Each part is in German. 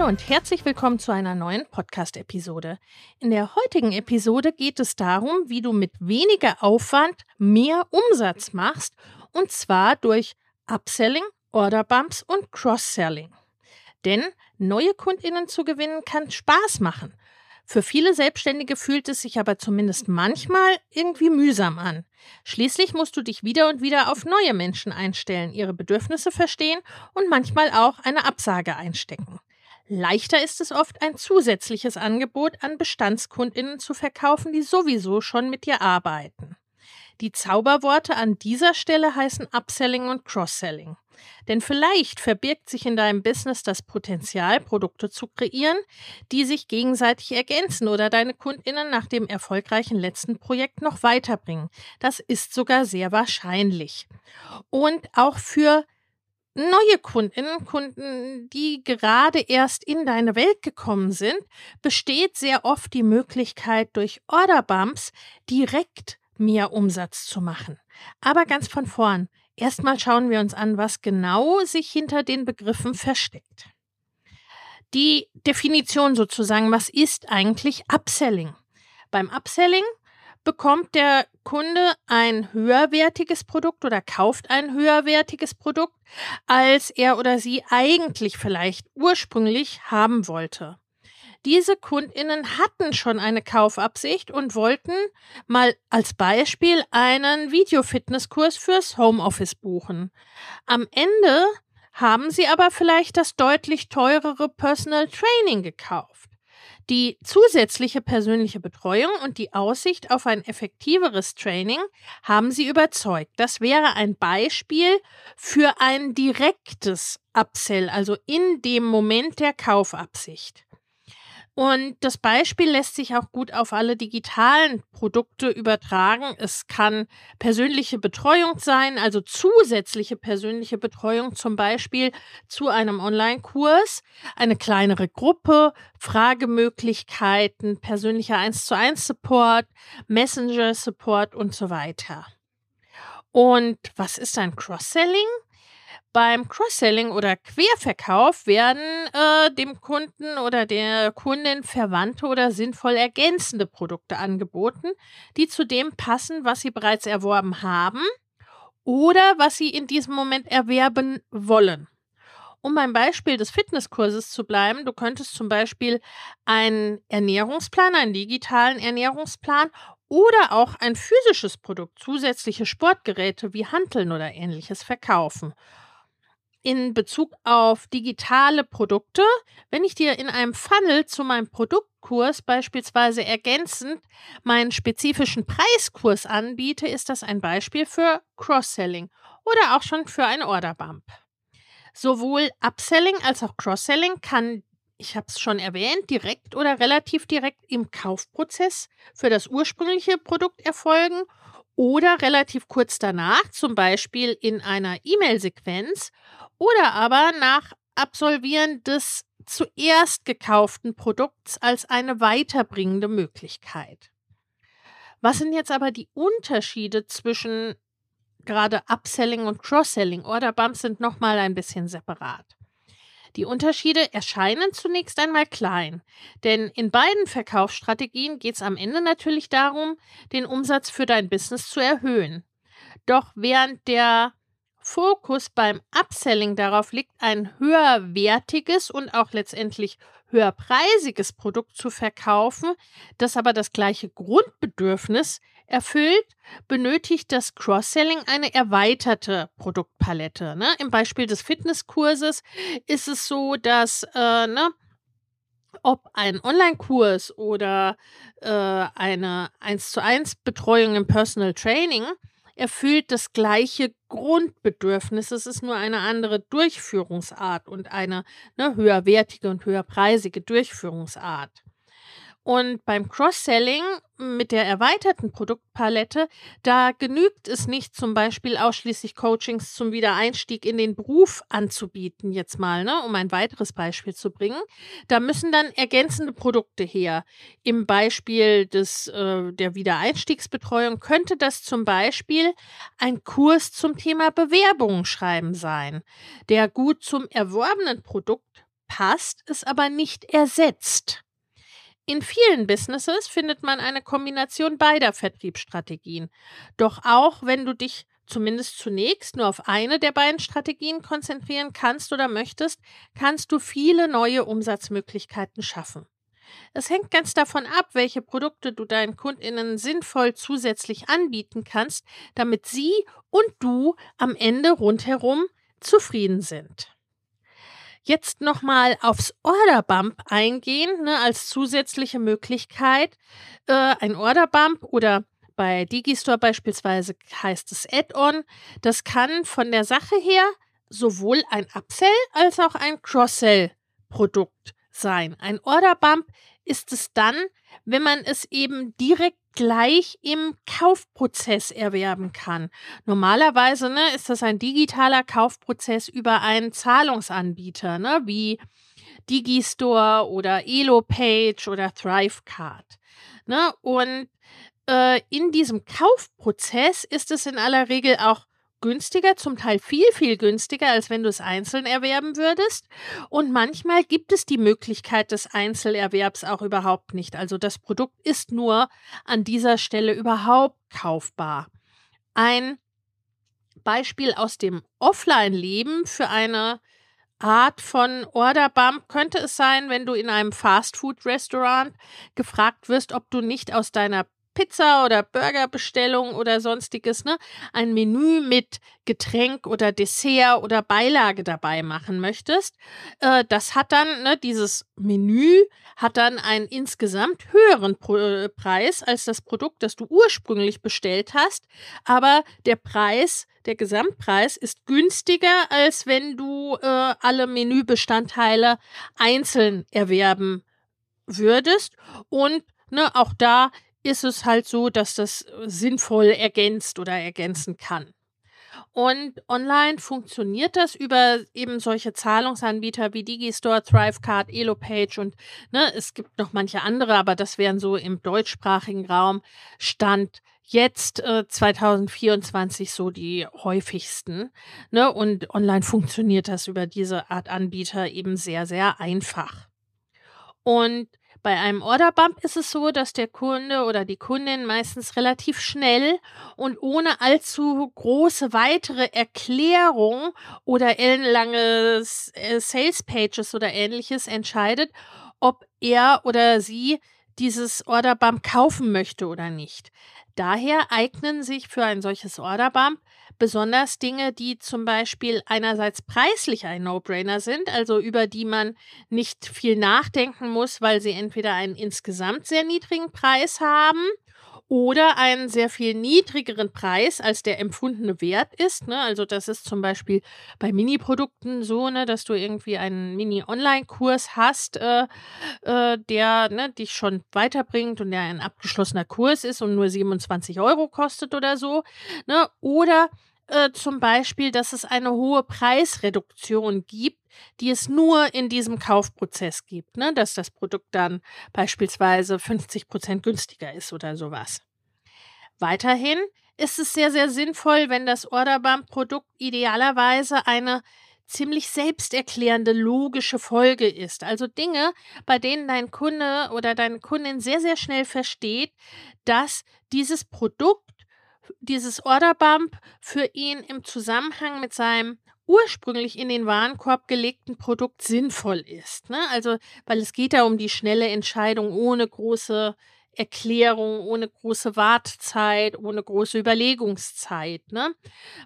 Hallo und herzlich willkommen zu einer neuen Podcast-Episode. In der heutigen Episode geht es darum, wie du mit weniger Aufwand mehr Umsatz machst und zwar durch Upselling, Orderbumps und Cross-Selling. Denn neue Kundinnen zu gewinnen kann Spaß machen. Für viele Selbstständige fühlt es sich aber zumindest manchmal irgendwie mühsam an. Schließlich musst du dich wieder und wieder auf neue Menschen einstellen, ihre Bedürfnisse verstehen und manchmal auch eine Absage einstecken. Leichter ist es oft, ein zusätzliches Angebot an Bestandskundinnen zu verkaufen, die sowieso schon mit dir arbeiten. Die Zauberworte an dieser Stelle heißen Upselling und Cross-Selling. Denn vielleicht verbirgt sich in deinem Business das Potenzial, Produkte zu kreieren, die sich gegenseitig ergänzen oder deine Kundinnen nach dem erfolgreichen letzten Projekt noch weiterbringen. Das ist sogar sehr wahrscheinlich. Und auch für neue Kundinnen, Kunden, die gerade erst in deine Welt gekommen sind, besteht sehr oft die Möglichkeit, durch Orderbumps direkt mehr Umsatz zu machen. Aber ganz von vorn. Erstmal schauen wir uns an, was genau sich hinter den Begriffen versteckt. Die Definition sozusagen, was ist eigentlich Upselling? Beim Upselling bekommt der Kunde ein höherwertiges Produkt oder kauft ein höherwertiges Produkt, als er oder sie eigentlich vielleicht ursprünglich haben wollte. Diese Kundinnen hatten schon eine Kaufabsicht und wollten mal als Beispiel einen Videofitnesskurs fürs Homeoffice buchen. Am Ende haben sie aber vielleicht das deutlich teurere Personal Training gekauft. Die zusätzliche persönliche Betreuung und die Aussicht auf ein effektiveres Training haben sie überzeugt. Das wäre ein Beispiel für ein direktes Upsell, also in dem Moment der Kaufabsicht. Und das Beispiel lässt sich auch gut auf alle digitalen Produkte übertragen. Es kann persönliche Betreuung sein, also zusätzliche persönliche Betreuung zum Beispiel zu einem Online-Kurs, eine kleinere Gruppe, Fragemöglichkeiten, persönlicher 1 zu 1 Support, Messenger Support und so weiter. Und was ist ein Cross-Selling? Beim Cross-Selling oder Querverkauf werden äh, dem Kunden oder der Kundin verwandte oder sinnvoll ergänzende Produkte angeboten, die zu dem passen, was sie bereits erworben haben oder was sie in diesem Moment erwerben wollen. Um beim Beispiel des Fitnesskurses zu bleiben, du könntest zum Beispiel einen Ernährungsplan, einen digitalen Ernährungsplan oder auch ein physisches Produkt, zusätzliche Sportgeräte wie Hanteln oder ähnliches verkaufen in Bezug auf digitale Produkte, wenn ich dir in einem Funnel zu meinem Produktkurs beispielsweise ergänzend meinen spezifischen Preiskurs anbiete, ist das ein Beispiel für Cross-Selling oder auch schon für ein Orderbump. Sowohl Upselling als auch Cross-Selling kann, ich habe es schon erwähnt, direkt oder relativ direkt im Kaufprozess für das ursprüngliche Produkt erfolgen oder relativ kurz danach, zum Beispiel in einer E-Mail-Sequenz oder aber nach Absolvieren des zuerst gekauften Produkts als eine weiterbringende Möglichkeit. Was sind jetzt aber die Unterschiede zwischen gerade Upselling und Cross-Selling? Orderbumps sind nochmal ein bisschen separat. Die Unterschiede erscheinen zunächst einmal klein, denn in beiden Verkaufsstrategien geht es am Ende natürlich darum, den Umsatz für dein Business zu erhöhen. Doch während der Fokus beim Upselling darauf liegt, ein höherwertiges und auch letztendlich höherpreisiges Produkt zu verkaufen, das aber das gleiche Grundbedürfnis erfüllt, benötigt das Cross-Selling eine erweiterte Produktpalette. Ne? Im Beispiel des Fitnesskurses ist es so, dass äh, ne, ob ein Online-Kurs oder äh, eine 1 zu 1 Betreuung im Personal Training erfüllt das gleiche Grundbedürfnis. Es ist nur eine andere Durchführungsart und eine ne, höherwertige und höherpreisige Durchführungsart. Und beim Cross-Selling mit der erweiterten Produktpalette, da genügt es nicht, zum Beispiel ausschließlich Coachings zum Wiedereinstieg in den Beruf anzubieten, jetzt mal, ne, um ein weiteres Beispiel zu bringen. Da müssen dann ergänzende Produkte her. Im Beispiel des, äh, der Wiedereinstiegsbetreuung könnte das zum Beispiel ein Kurs zum Thema Bewerbungen schreiben sein, der gut zum erworbenen Produkt passt, es aber nicht ersetzt. In vielen Businesses findet man eine Kombination beider Vertriebsstrategien. Doch auch wenn du dich zumindest zunächst nur auf eine der beiden Strategien konzentrieren kannst oder möchtest, kannst du viele neue Umsatzmöglichkeiten schaffen. Es hängt ganz davon ab, welche Produkte du deinen Kundinnen sinnvoll zusätzlich anbieten kannst, damit sie und du am Ende rundherum zufrieden sind jetzt nochmal aufs Orderbump eingehen, ne, als zusätzliche Möglichkeit. Äh, ein Orderbump oder bei Digistore beispielsweise heißt es Add-on. Das kann von der Sache her sowohl ein Upsell als auch ein Cross-Sell-Produkt sein. Ein Orderbump ist es dann, wenn man es eben direkt gleich im Kaufprozess erwerben kann. Normalerweise ne, ist das ein digitaler Kaufprozess über einen Zahlungsanbieter, ne, wie Digistore oder Elopage oder Thrivecard. Ne? Und äh, in diesem Kaufprozess ist es in aller Regel auch günstiger, zum Teil viel, viel günstiger, als wenn du es einzeln erwerben würdest. Und manchmal gibt es die Möglichkeit des Einzelerwerbs auch überhaupt nicht. Also das Produkt ist nur an dieser Stelle überhaupt kaufbar. Ein Beispiel aus dem Offline-Leben für eine Art von Orderbump könnte es sein, wenn du in einem Fastfood-Restaurant gefragt wirst, ob du nicht aus deiner Pizza oder Burgerbestellung oder sonstiges, ne, ein Menü mit Getränk oder Dessert oder Beilage dabei machen möchtest, äh, das hat dann, ne, dieses Menü hat dann einen insgesamt höheren Pro äh, Preis als das Produkt, das du ursprünglich bestellt hast, aber der Preis, der Gesamtpreis ist günstiger, als wenn du äh, alle Menübestandteile einzeln erwerben würdest. Und ne, auch da ist es halt so, dass das äh, sinnvoll ergänzt oder ergänzen kann. Und online funktioniert das über eben solche Zahlungsanbieter wie Digistore, Thrivecard, Elopage und ne, es gibt noch manche andere, aber das wären so im deutschsprachigen Raum Stand jetzt äh, 2024 so die häufigsten. Ne? Und online funktioniert das über diese Art Anbieter eben sehr, sehr einfach. Und bei einem Orderbump ist es so, dass der Kunde oder die Kundin meistens relativ schnell und ohne allzu große weitere Erklärung oder ellenlange äh, Sales Pages oder ähnliches entscheidet, ob er oder sie dieses Orderbump kaufen möchte oder nicht. Daher eignen sich für ein solches Orderbump besonders Dinge, die zum Beispiel einerseits preislich ein No-Brainer sind, also über die man nicht viel nachdenken muss, weil sie entweder einen insgesamt sehr niedrigen Preis haben oder einen sehr viel niedrigeren Preis als der empfundene Wert ist. Ne? Also das ist zum Beispiel bei Mini-Produkten so, ne, dass du irgendwie einen Mini-Online-Kurs hast, äh, äh, der ne, dich schon weiterbringt und der ein abgeschlossener Kurs ist und nur 27 Euro kostet oder so. Ne? Oder äh, zum Beispiel, dass es eine hohe Preisreduktion gibt, die es nur in diesem Kaufprozess gibt, ne? dass das Produkt dann beispielsweise 50 Prozent günstiger ist oder sowas. Weiterhin ist es sehr, sehr sinnvoll, wenn das Orderbump-Produkt idealerweise eine ziemlich selbsterklärende logische Folge ist. Also Dinge, bei denen dein Kunde oder deine Kundin sehr, sehr schnell versteht, dass dieses Produkt dieses Orderbump für ihn im Zusammenhang mit seinem ursprünglich in den Warenkorb gelegten Produkt sinnvoll ist. Ne? Also, weil es geht ja um die schnelle Entscheidung ohne große Erklärung, ohne große Wartezeit, ohne große Überlegungszeit. Ne?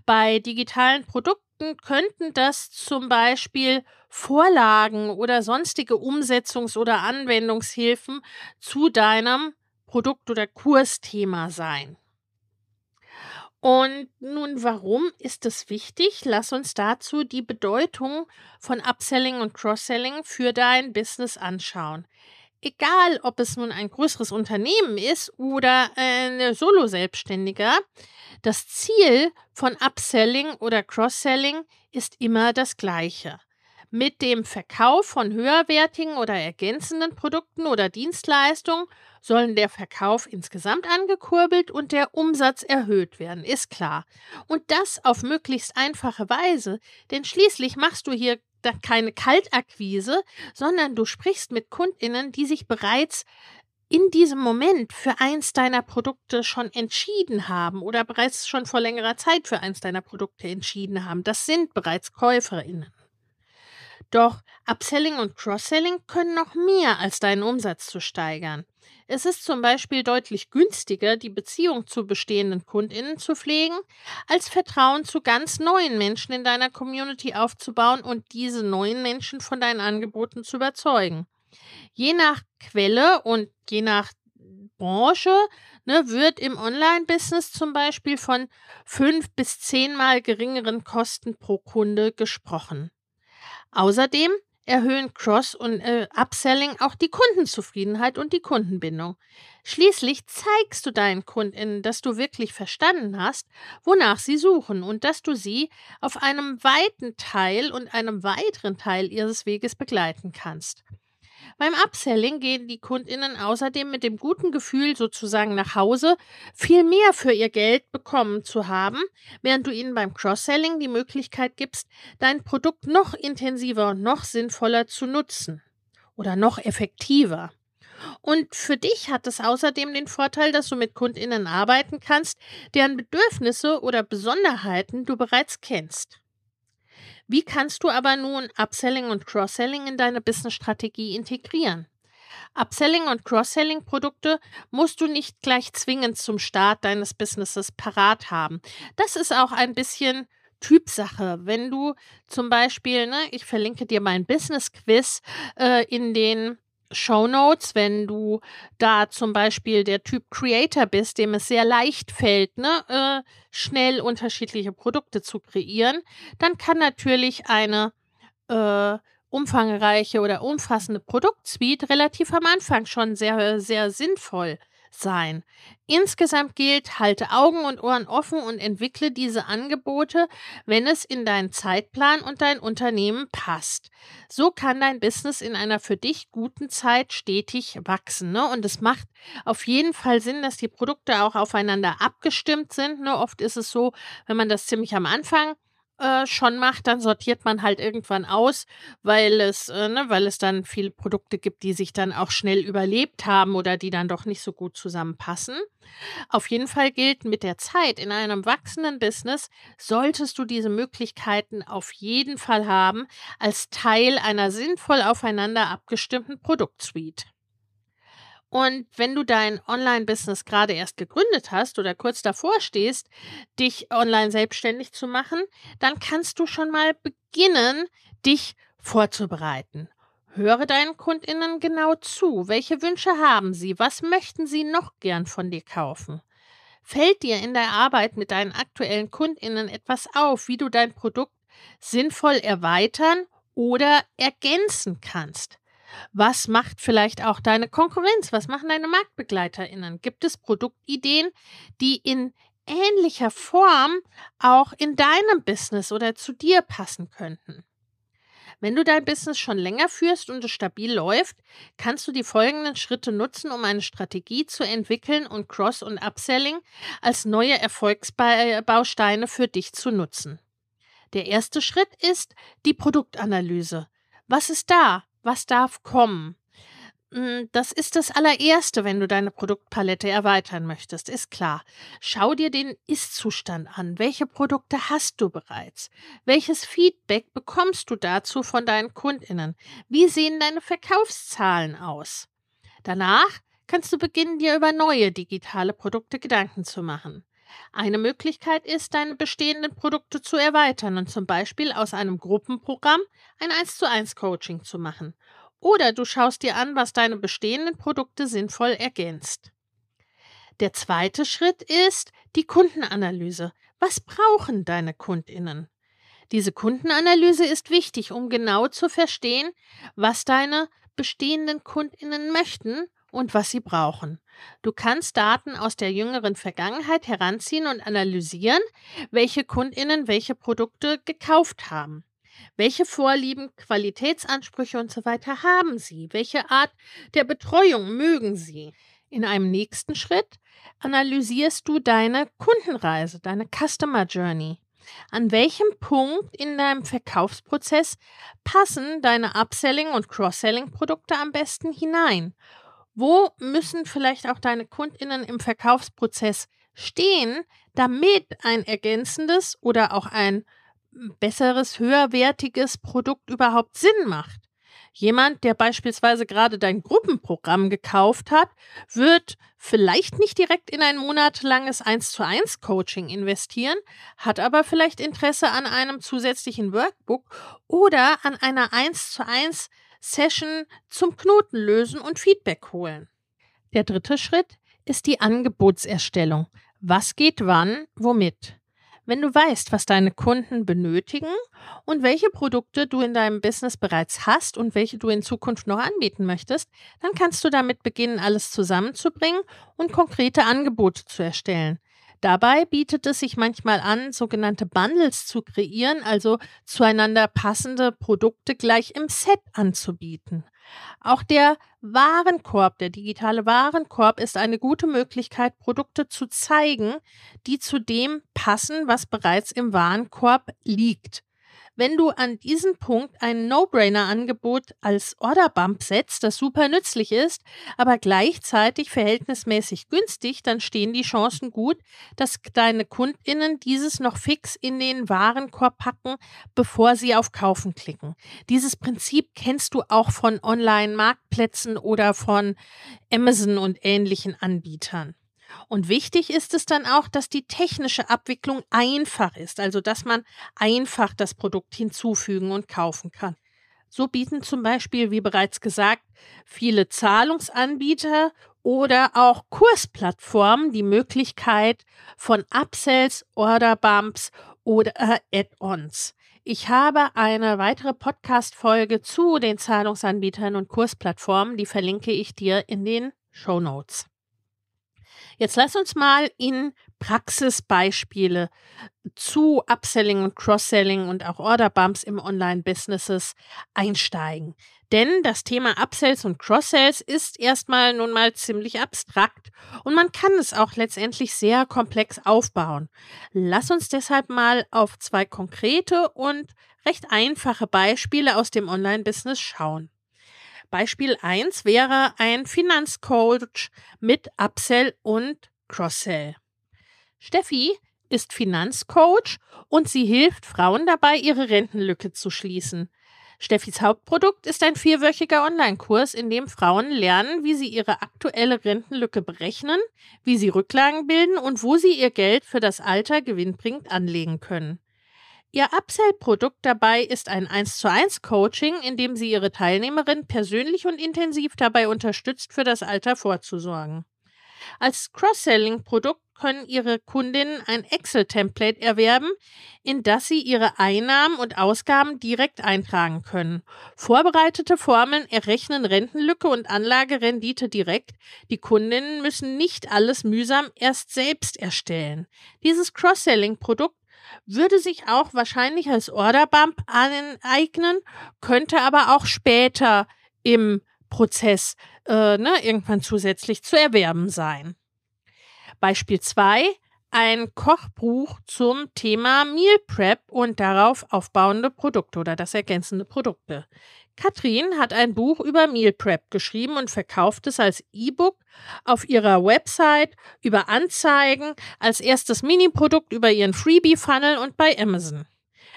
Bei digitalen Produkten könnten das zum Beispiel Vorlagen oder sonstige Umsetzungs- oder Anwendungshilfen zu deinem Produkt- oder Kursthema sein. Und nun, warum ist es wichtig? Lass uns dazu die Bedeutung von Upselling und Cross-Selling für dein Business anschauen. Egal, ob es nun ein größeres Unternehmen ist oder ein Solo-Selbstständiger, das Ziel von Upselling oder Cross-Selling ist immer das gleiche mit dem Verkauf von höherwertigen oder ergänzenden Produkten oder Dienstleistungen sollen der Verkauf insgesamt angekurbelt und der Umsatz erhöht werden, ist klar. Und das auf möglichst einfache Weise, denn schließlich machst du hier keine Kaltakquise, sondern du sprichst mit Kundinnen, die sich bereits in diesem Moment für eins deiner Produkte schon entschieden haben oder bereits schon vor längerer Zeit für eins deiner Produkte entschieden haben. Das sind bereits Käuferinnen. Doch Upselling und Cross-Selling können noch mehr als deinen Umsatz zu steigern. Es ist zum Beispiel deutlich günstiger, die Beziehung zu bestehenden KundInnen zu pflegen, als Vertrauen zu ganz neuen Menschen in deiner Community aufzubauen und diese neuen Menschen von deinen Angeboten zu überzeugen. Je nach Quelle und je nach Branche ne, wird im Online-Business zum Beispiel von fünf bis zehnmal geringeren Kosten pro Kunde gesprochen. Außerdem erhöhen Cross- und äh, Upselling auch die Kundenzufriedenheit und die Kundenbindung. Schließlich zeigst du deinen Kundinnen, dass du wirklich verstanden hast, wonach sie suchen und dass du sie auf einem weiten Teil und einem weiteren Teil ihres Weges begleiten kannst. Beim Upselling gehen die Kundinnen außerdem mit dem guten Gefühl sozusagen nach Hause, viel mehr für ihr Geld bekommen zu haben, während du ihnen beim Cross-Selling die Möglichkeit gibst, dein Produkt noch intensiver und noch sinnvoller zu nutzen oder noch effektiver. Und für dich hat es außerdem den Vorteil, dass du mit Kundinnen arbeiten kannst, deren Bedürfnisse oder Besonderheiten du bereits kennst. Wie kannst du aber nun Upselling und Cross-Selling in deine Business-Strategie integrieren? Upselling und Cross-Selling-Produkte musst du nicht gleich zwingend zum Start deines Businesses parat haben. Das ist auch ein bisschen Typsache. Wenn du zum Beispiel, ne, ich verlinke dir mein Business-Quiz äh, in den Show Notes, wenn du da zum Beispiel der Typ Creator bist, dem es sehr leicht fällt, ne, äh, schnell unterschiedliche Produkte zu kreieren, dann kann natürlich eine äh, umfangreiche oder umfassende Produktsuite relativ am Anfang schon sehr, sehr sinnvoll sein. Insgesamt gilt, halte Augen und Ohren offen und entwickle diese Angebote, wenn es in deinen Zeitplan und dein Unternehmen passt. So kann dein Business in einer für dich guten Zeit stetig wachsen. Ne? Und es macht auf jeden Fall Sinn, dass die Produkte auch aufeinander abgestimmt sind. Ne? Oft ist es so, wenn man das ziemlich am Anfang äh, schon macht, dann sortiert man halt irgendwann aus, weil es, äh, ne, weil es dann viele Produkte gibt, die sich dann auch schnell überlebt haben oder die dann doch nicht so gut zusammenpassen. Auf jeden Fall gilt mit der Zeit in einem wachsenden Business solltest du diese Möglichkeiten auf jeden Fall haben als Teil einer sinnvoll aufeinander abgestimmten Produktsuite. Und wenn du dein Online-Business gerade erst gegründet hast oder kurz davor stehst, dich online selbstständig zu machen, dann kannst du schon mal beginnen, dich vorzubereiten. Höre deinen Kundinnen genau zu. Welche Wünsche haben sie? Was möchten sie noch gern von dir kaufen? Fällt dir in der Arbeit mit deinen aktuellen Kundinnen etwas auf, wie du dein Produkt sinnvoll erweitern oder ergänzen kannst? Was macht vielleicht auch deine Konkurrenz? Was machen deine MarktbegleiterInnen? Gibt es Produktideen, die in ähnlicher Form auch in deinem Business oder zu dir passen könnten? Wenn du dein Business schon länger führst und es stabil läuft, kannst du die folgenden Schritte nutzen, um eine Strategie zu entwickeln und Cross- und Upselling als neue Erfolgsbausteine für dich zu nutzen. Der erste Schritt ist die Produktanalyse. Was ist da? Was darf kommen? hm, das ist das allererste, wenn du deine Produktpalette erweitern möchtest, ist klar. Schau dir den Ist-Zustand an. Welche Produkte hast du bereits? Welches Feedback bekommst du dazu von deinen Kundinnen? Wie sehen deine Verkaufszahlen aus? Danach kannst du beginnen, dir über neue digitale Produkte Gedanken zu machen. Eine Möglichkeit ist, deine bestehenden Produkte zu erweitern und zum Beispiel aus einem Gruppenprogramm ein 1 zu 1 Coaching zu machen. Oder du schaust dir an, was deine bestehenden Produkte sinnvoll ergänzt. Der zweite Schritt ist die Kundenanalyse. Was brauchen deine Kundinnen? Diese Kundenanalyse ist wichtig, um genau zu verstehen, was deine bestehenden Kundinnen möchten und was sie brauchen. Du kannst Daten aus der jüngeren Vergangenheit heranziehen und analysieren, welche Kundinnen welche Produkte gekauft haben. Welche Vorlieben, Qualitätsansprüche und so weiter haben Sie? Welche Art der Betreuung mögen Sie? In einem nächsten Schritt analysierst du deine Kundenreise, deine Customer Journey. An welchem Punkt in deinem Verkaufsprozess passen deine Upselling- und Cross-Selling-Produkte am besten hinein? Wo müssen vielleicht auch deine Kundinnen im Verkaufsprozess stehen, damit ein ergänzendes oder auch ein besseres, höherwertiges Produkt überhaupt Sinn macht? Jemand, der beispielsweise gerade dein Gruppenprogramm gekauft hat, wird vielleicht nicht direkt in ein monatelanges 1 zu 1 Coaching investieren, hat aber vielleicht Interesse an einem zusätzlichen Workbook oder an einer 1 zu 1 Session zum Knoten lösen und Feedback holen. Der dritte Schritt ist die Angebotserstellung. Was geht wann, womit? Wenn du weißt, was deine Kunden benötigen und welche Produkte du in deinem Business bereits hast und welche du in Zukunft noch anbieten möchtest, dann kannst du damit beginnen, alles zusammenzubringen und konkrete Angebote zu erstellen. Dabei bietet es sich manchmal an, sogenannte Bundles zu kreieren, also zueinander passende Produkte gleich im Set anzubieten. Auch der Warenkorb, der digitale Warenkorb ist eine gute Möglichkeit, Produkte zu zeigen, die zu dem passen, was bereits im Warenkorb liegt. Wenn du an diesem Punkt ein No-Brainer-Angebot als Orderbump setzt, das super nützlich ist, aber gleichzeitig verhältnismäßig günstig, dann stehen die Chancen gut, dass deine KundInnen dieses noch fix in den Warenkorb packen, bevor sie auf Kaufen klicken. Dieses Prinzip kennst du auch von Online-Marktplätzen oder von Amazon und ähnlichen Anbietern. Und wichtig ist es dann auch, dass die technische Abwicklung einfach ist, also dass man einfach das Produkt hinzufügen und kaufen kann. So bieten zum Beispiel, wie bereits gesagt, viele Zahlungsanbieter oder auch Kursplattformen die Möglichkeit von Upsells, Orderbumps oder Add-ons. Ich habe eine weitere Podcast-Folge zu den Zahlungsanbietern und Kursplattformen, die verlinke ich dir in den Show Notes. Jetzt lass uns mal in Praxisbeispiele zu Upselling und Cross-Selling und auch Order-Bumps im Online-Businesses einsteigen. Denn das Thema Upsells und Cross-Sells ist erstmal nun mal ziemlich abstrakt und man kann es auch letztendlich sehr komplex aufbauen. Lass uns deshalb mal auf zwei konkrete und recht einfache Beispiele aus dem Online-Business schauen. Beispiel 1 wäre ein Finanzcoach mit Upsell und Crosssell. Steffi ist Finanzcoach und sie hilft Frauen dabei, ihre Rentenlücke zu schließen. Steffis Hauptprodukt ist ein vierwöchiger Online-Kurs, in dem Frauen lernen, wie sie ihre aktuelle Rentenlücke berechnen, wie sie Rücklagen bilden und wo sie ihr Geld für das Alter gewinnbringend anlegen können. Ihr Upsell-Produkt dabei ist ein 1 zu 1 Coaching, in dem sie ihre Teilnehmerin persönlich und intensiv dabei unterstützt, für das Alter vorzusorgen. Als Cross-Selling-Produkt können Ihre Kundinnen ein Excel-Template erwerben, in das Sie Ihre Einnahmen und Ausgaben direkt eintragen können. Vorbereitete Formeln errechnen Rentenlücke und Anlagerendite direkt. Die Kundinnen müssen nicht alles mühsam erst selbst erstellen. Dieses Cross-Selling-Produkt würde sich auch wahrscheinlich als Orderbump aneignen, könnte aber auch später im Prozess äh, ne, irgendwann zusätzlich zu erwerben sein. Beispiel 2, ein Kochbuch zum Thema Meal Prep und darauf aufbauende Produkte oder das ergänzende Produkte. Katrin hat ein Buch über Meal Prep geschrieben und verkauft es als E-Book auf ihrer Website, über Anzeigen, als erstes Mini-Produkt über ihren Freebie-Funnel und bei Amazon.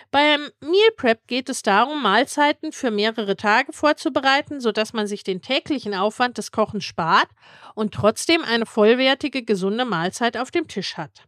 Beim Meal Prep geht es darum, Mahlzeiten für mehrere Tage vorzubereiten, sodass man sich den täglichen Aufwand des Kochens spart und trotzdem eine vollwertige, gesunde Mahlzeit auf dem Tisch hat.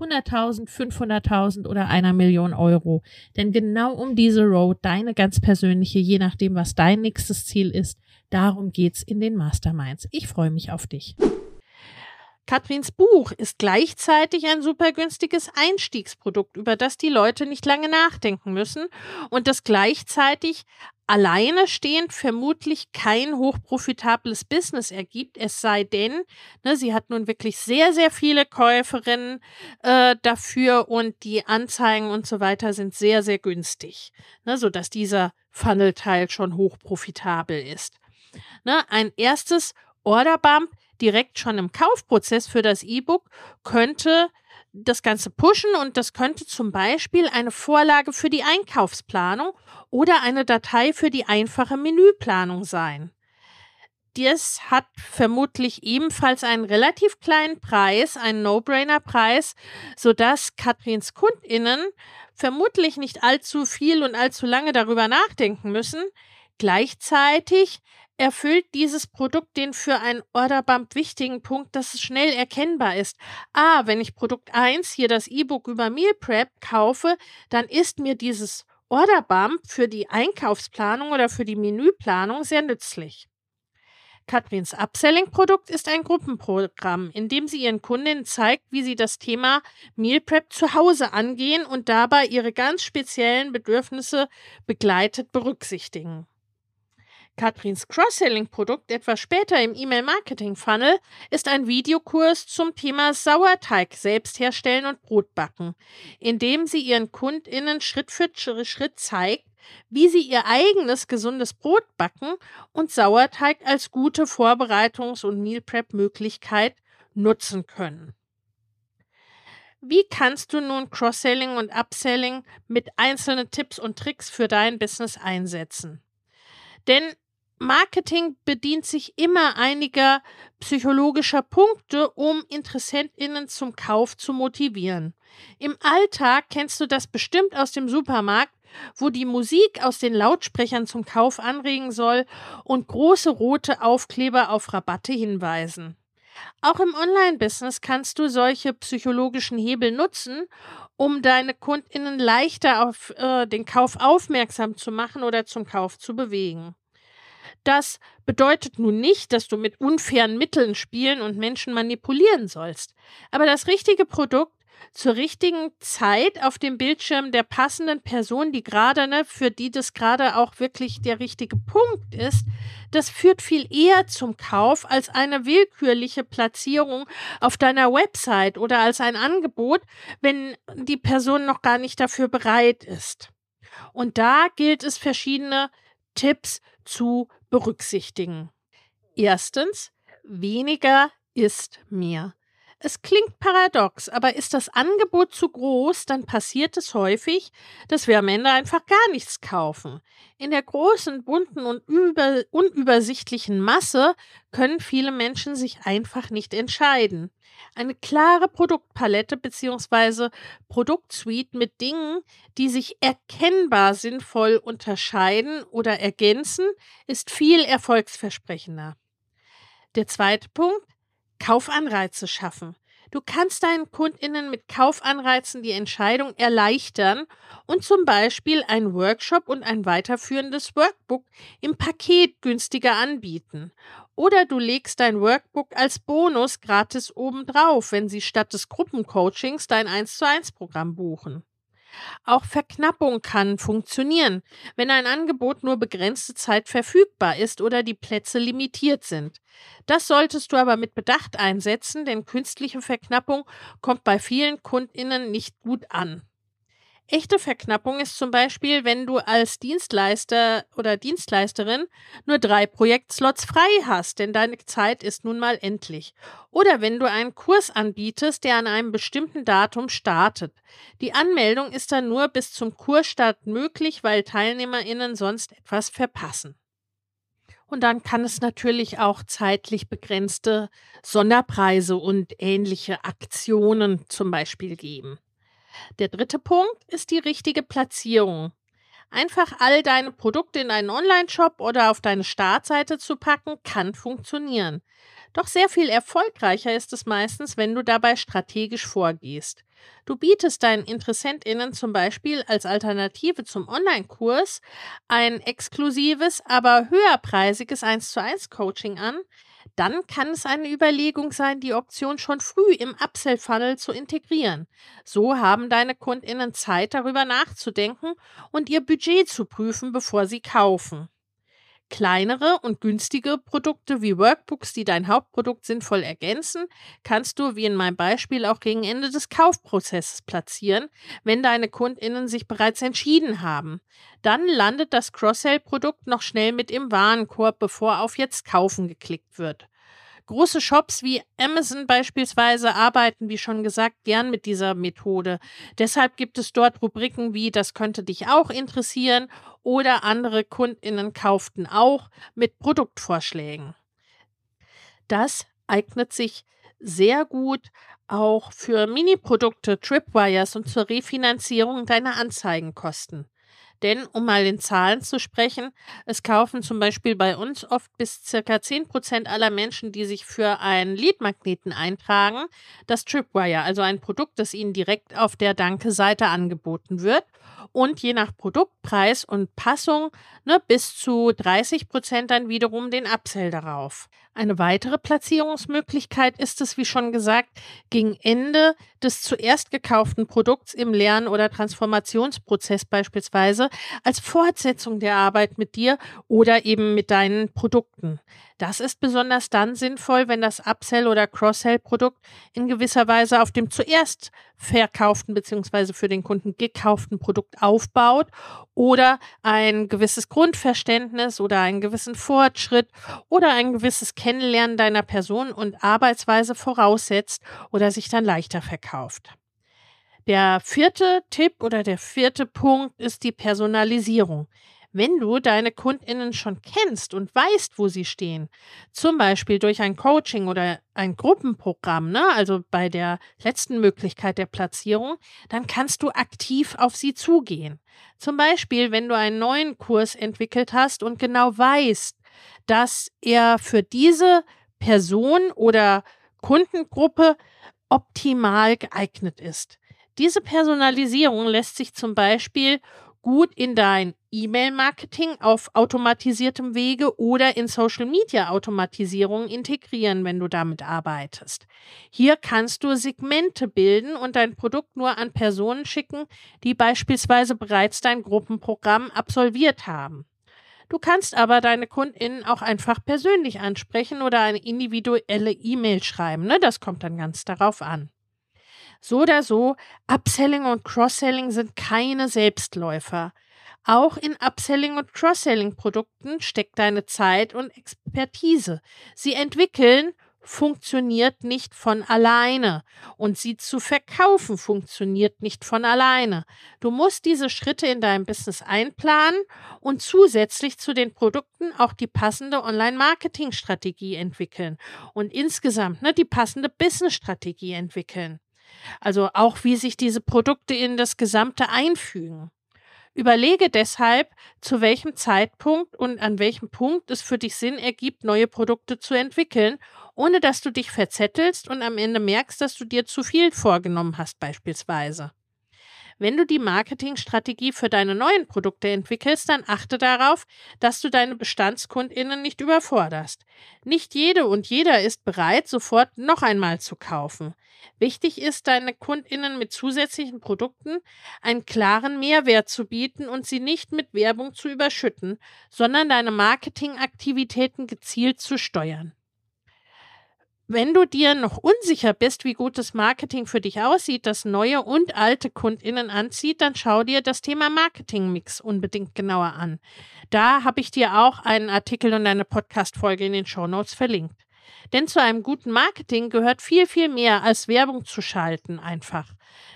100.000, 500.000 oder einer Million Euro. Denn genau um diese Road, deine ganz persönliche, je nachdem, was dein nächstes Ziel ist, darum geht's in den Masterminds. Ich freue mich auf dich. Katrins Buch ist gleichzeitig ein super günstiges Einstiegsprodukt, über das die Leute nicht lange nachdenken müssen und das gleichzeitig alleine stehend vermutlich kein hochprofitables Business ergibt, es sei denn, ne, sie hat nun wirklich sehr, sehr viele Käuferinnen äh, dafür und die Anzeigen und so weiter sind sehr, sehr günstig, ne, sodass dieser Funnel-Teil schon hochprofitabel ist. Ne, ein erstes Orderbump direkt schon im Kaufprozess für das E-Book könnte das Ganze pushen und das könnte zum Beispiel eine Vorlage für die Einkaufsplanung oder eine Datei für die einfache Menüplanung sein. Das hat vermutlich ebenfalls einen relativ kleinen Preis, einen No-Brainer-Preis, sodass Katrins KundInnen vermutlich nicht allzu viel und allzu lange darüber nachdenken müssen. Gleichzeitig erfüllt dieses Produkt den für ein Orderbump wichtigen Punkt, dass es schnell erkennbar ist. Ah, wenn ich Produkt 1 hier das E-Book über Meal Prep kaufe, dann ist mir dieses Orderbump für die Einkaufsplanung oder für die Menüplanung sehr nützlich. Katrins Upselling-Produkt ist ein Gruppenprogramm, in dem sie ihren Kundinnen zeigt, wie sie das Thema Meal Prep zu Hause angehen und dabei ihre ganz speziellen Bedürfnisse begleitet berücksichtigen. Katrins Cross-Selling-Produkt etwas später im E-Mail-Marketing-Funnel ist ein Videokurs zum Thema Sauerteig selbst herstellen und Brot backen, in dem sie ihren KundInnen Schritt für Schritt zeigt, wie sie ihr eigenes gesundes Brot backen und Sauerteig als gute Vorbereitungs- und Meal Prep-Möglichkeit nutzen können. Wie kannst du nun Cross-Selling und Upselling mit einzelnen Tipps und Tricks für dein Business einsetzen? Denn Marketing bedient sich immer einiger psychologischer Punkte, um Interessentinnen zum Kauf zu motivieren. Im Alltag kennst du das bestimmt aus dem Supermarkt, wo die Musik aus den Lautsprechern zum Kauf anregen soll und große rote Aufkleber auf Rabatte hinweisen. Auch im Online-Business kannst du solche psychologischen Hebel nutzen, um deine Kundinnen leichter auf äh, den Kauf aufmerksam zu machen oder zum Kauf zu bewegen. Das bedeutet nun nicht, dass du mit unfairen Mitteln spielen und Menschen manipulieren sollst. Aber das richtige Produkt zur richtigen Zeit auf dem Bildschirm der passenden Person, die gerade, ne, für die das gerade auch wirklich der richtige Punkt ist, das führt viel eher zum Kauf als eine willkürliche Platzierung auf deiner Website oder als ein Angebot, wenn die Person noch gar nicht dafür bereit ist. Und da gilt es verschiedene Tipps zu berücksichtigen. Erstens, weniger ist mehr. Es klingt paradox, aber ist das Angebot zu groß, dann passiert es häufig, dass wir am Ende einfach gar nichts kaufen. In der großen, bunten und über, unübersichtlichen Masse können viele Menschen sich einfach nicht entscheiden. Eine klare Produktpalette bzw. Produktsuite mit Dingen, die sich erkennbar sinnvoll unterscheiden oder ergänzen, ist viel erfolgsversprechender. Der zweite Punkt, Kaufanreize schaffen. Du kannst deinen KundInnen mit Kaufanreizen die Entscheidung erleichtern und zum Beispiel ein Workshop und ein weiterführendes Workbook im Paket günstiger anbieten. Oder du legst dein Workbook als Bonus gratis obendrauf, wenn sie statt des Gruppencoachings dein 1 zu 1 Programm buchen. Auch Verknappung kann funktionieren, wenn ein Angebot nur begrenzte Zeit verfügbar ist oder die Plätze limitiert sind. Das solltest du aber mit Bedacht einsetzen, denn künstliche Verknappung kommt bei vielen Kundinnen nicht gut an. Echte Verknappung ist zum Beispiel, wenn du als Dienstleister oder Dienstleisterin nur drei Projektslots frei hast, denn deine Zeit ist nun mal endlich. Oder wenn du einen Kurs anbietest, der an einem bestimmten Datum startet. Die Anmeldung ist dann nur bis zum Kursstart möglich, weil TeilnehmerInnen sonst etwas verpassen. Und dann kann es natürlich auch zeitlich begrenzte Sonderpreise und ähnliche Aktionen zum Beispiel geben. Der dritte Punkt ist die richtige Platzierung. Einfach all deine Produkte in einen Online-Shop oder auf deine Startseite zu packen, kann funktionieren. Doch sehr viel erfolgreicher ist es meistens, wenn du dabei strategisch vorgehst. Du bietest deinen InteressentInnen zum Beispiel als Alternative zum Online-Kurs ein exklusives, aber höherpreisiges 1 zu 1 Coaching an, dann kann es eine Überlegung sein, die Option schon früh im Upsell-Funnel zu integrieren. So haben deine KundInnen Zeit, darüber nachzudenken und ihr Budget zu prüfen, bevor sie kaufen. Kleinere und günstige Produkte wie Workbooks, die dein Hauptprodukt sinnvoll ergänzen, kannst du, wie in meinem Beispiel, auch gegen Ende des Kaufprozesses platzieren, wenn deine KundInnen sich bereits entschieden haben. Dann landet das Cross-Sell-Produkt noch schnell mit im Warenkorb, bevor auf Jetzt kaufen geklickt wird. Große Shops wie Amazon beispielsweise arbeiten, wie schon gesagt, gern mit dieser Methode. Deshalb gibt es dort Rubriken wie Das könnte dich auch interessieren oder andere Kundinnen kauften auch mit Produktvorschlägen. Das eignet sich sehr gut auch für Mini-Produkte, Tripwires und zur Refinanzierung deiner Anzeigenkosten. Denn, um mal in Zahlen zu sprechen, es kaufen zum Beispiel bei uns oft bis circa 10 Prozent aller Menschen, die sich für einen Leadmagneten eintragen, das Tripwire, also ein Produkt, das ihnen direkt auf der Danke-Seite angeboten wird und je nach Produktpreis und Passung ne, bis zu 30 Prozent dann wiederum den Upsell darauf. Eine weitere Platzierungsmöglichkeit ist es, wie schon gesagt, gegen Ende des zuerst gekauften Produkts im Lern- oder Transformationsprozess beispielsweise als Fortsetzung der Arbeit mit dir oder eben mit deinen Produkten. Das ist besonders dann sinnvoll, wenn das Upsell- oder Cross-Sell-Produkt in gewisser Weise auf dem zuerst verkauften bzw. für den Kunden gekauften Produkt aufbaut oder ein gewisses Grundverständnis oder einen gewissen Fortschritt oder ein gewisses Kennenlernen deiner Person und Arbeitsweise voraussetzt oder sich dann leichter verkauft. Der vierte Tipp oder der vierte Punkt ist die Personalisierung wenn du deine KundInnen schon kennst und weißt, wo sie stehen, zum Beispiel durch ein Coaching oder ein Gruppenprogramm, ne, also bei der letzten Möglichkeit der Platzierung, dann kannst du aktiv auf sie zugehen. Zum Beispiel, wenn du einen neuen Kurs entwickelt hast und genau weißt, dass er für diese Person oder Kundengruppe optimal geeignet ist. Diese Personalisierung lässt sich zum Beispiel gut in dein E-Mail-Marketing auf automatisiertem Wege oder in Social-Media-Automatisierung integrieren, wenn du damit arbeitest. Hier kannst du Segmente bilden und dein Produkt nur an Personen schicken, die beispielsweise bereits dein Gruppenprogramm absolviert haben. Du kannst aber deine KundInnen auch einfach persönlich ansprechen oder eine individuelle E-Mail schreiben. Ne? Das kommt dann ganz darauf an. So oder so, Upselling und Cross-Selling sind keine Selbstläufer. Auch in Upselling und Cross-Selling Produkten steckt deine Zeit und Expertise. Sie entwickeln funktioniert nicht von alleine und sie zu verkaufen funktioniert nicht von alleine. Du musst diese Schritte in deinem Business einplanen und zusätzlich zu den Produkten auch die passende Online-Marketing-Strategie entwickeln und insgesamt ne, die passende Business-Strategie entwickeln. Also auch, wie sich diese Produkte in das Gesamte einfügen. Überlege deshalb, zu welchem Zeitpunkt und an welchem Punkt es für dich Sinn ergibt, neue Produkte zu entwickeln, ohne dass du dich verzettelst und am Ende merkst, dass du dir zu viel vorgenommen hast beispielsweise. Wenn du die Marketingstrategie für deine neuen Produkte entwickelst, dann achte darauf, dass du deine BestandskundInnen nicht überforderst. Nicht jede und jeder ist bereit, sofort noch einmal zu kaufen. Wichtig ist, deine KundInnen mit zusätzlichen Produkten einen klaren Mehrwert zu bieten und sie nicht mit Werbung zu überschütten, sondern deine Marketingaktivitäten gezielt zu steuern. Wenn du dir noch unsicher bist, wie gutes Marketing für dich aussieht, das neue und alte KundInnen anzieht, dann schau dir das Thema Marketingmix unbedingt genauer an. Da habe ich dir auch einen Artikel und eine Podcast-Folge in den Show Notes verlinkt. Denn zu einem guten Marketing gehört viel, viel mehr als Werbung zu schalten einfach.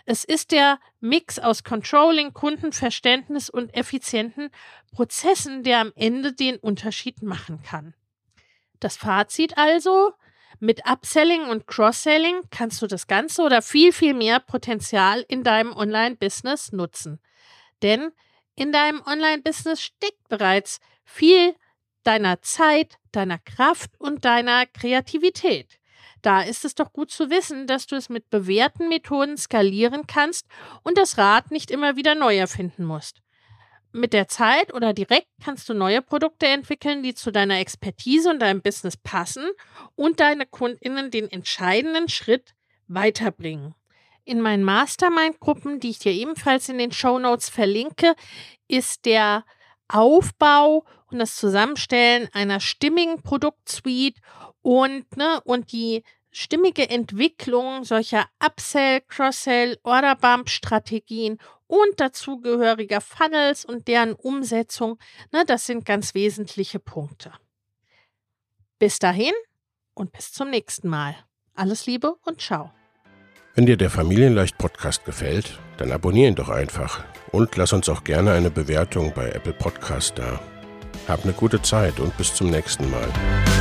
Es ist der Mix aus Controlling, Kundenverständnis und effizienten Prozessen, der am Ende den Unterschied machen kann. Das Fazit also, mit Upselling und Cross-Selling kannst du das Ganze oder viel, viel mehr Potenzial in deinem Online-Business nutzen. Denn in deinem Online-Business steckt bereits viel deiner Zeit, deiner Kraft und deiner Kreativität. Da ist es doch gut zu wissen, dass du es mit bewährten Methoden skalieren kannst und das Rad nicht immer wieder neu erfinden musst mit der Zeit oder direkt kannst du neue Produkte entwickeln, die zu deiner Expertise und deinem Business passen und deine Kundinnen den entscheidenden Schritt weiterbringen. In meinen Mastermind-Gruppen, die ich dir ebenfalls in den Show Notes verlinke, ist der Aufbau und das Zusammenstellen einer stimmigen Produktsuite und, ne, und die stimmige Entwicklung solcher Upsell, Cross-Sell, Order-Bump-Strategien und dazugehöriger Funnels und deren Umsetzung, ne, das sind ganz wesentliche Punkte. Bis dahin und bis zum nächsten Mal. Alles Liebe und ciao. Wenn dir der Familienleicht Podcast gefällt, dann abonnier ihn doch einfach und lass uns auch gerne eine Bewertung bei Apple Podcast da. Hab eine gute Zeit und bis zum nächsten Mal.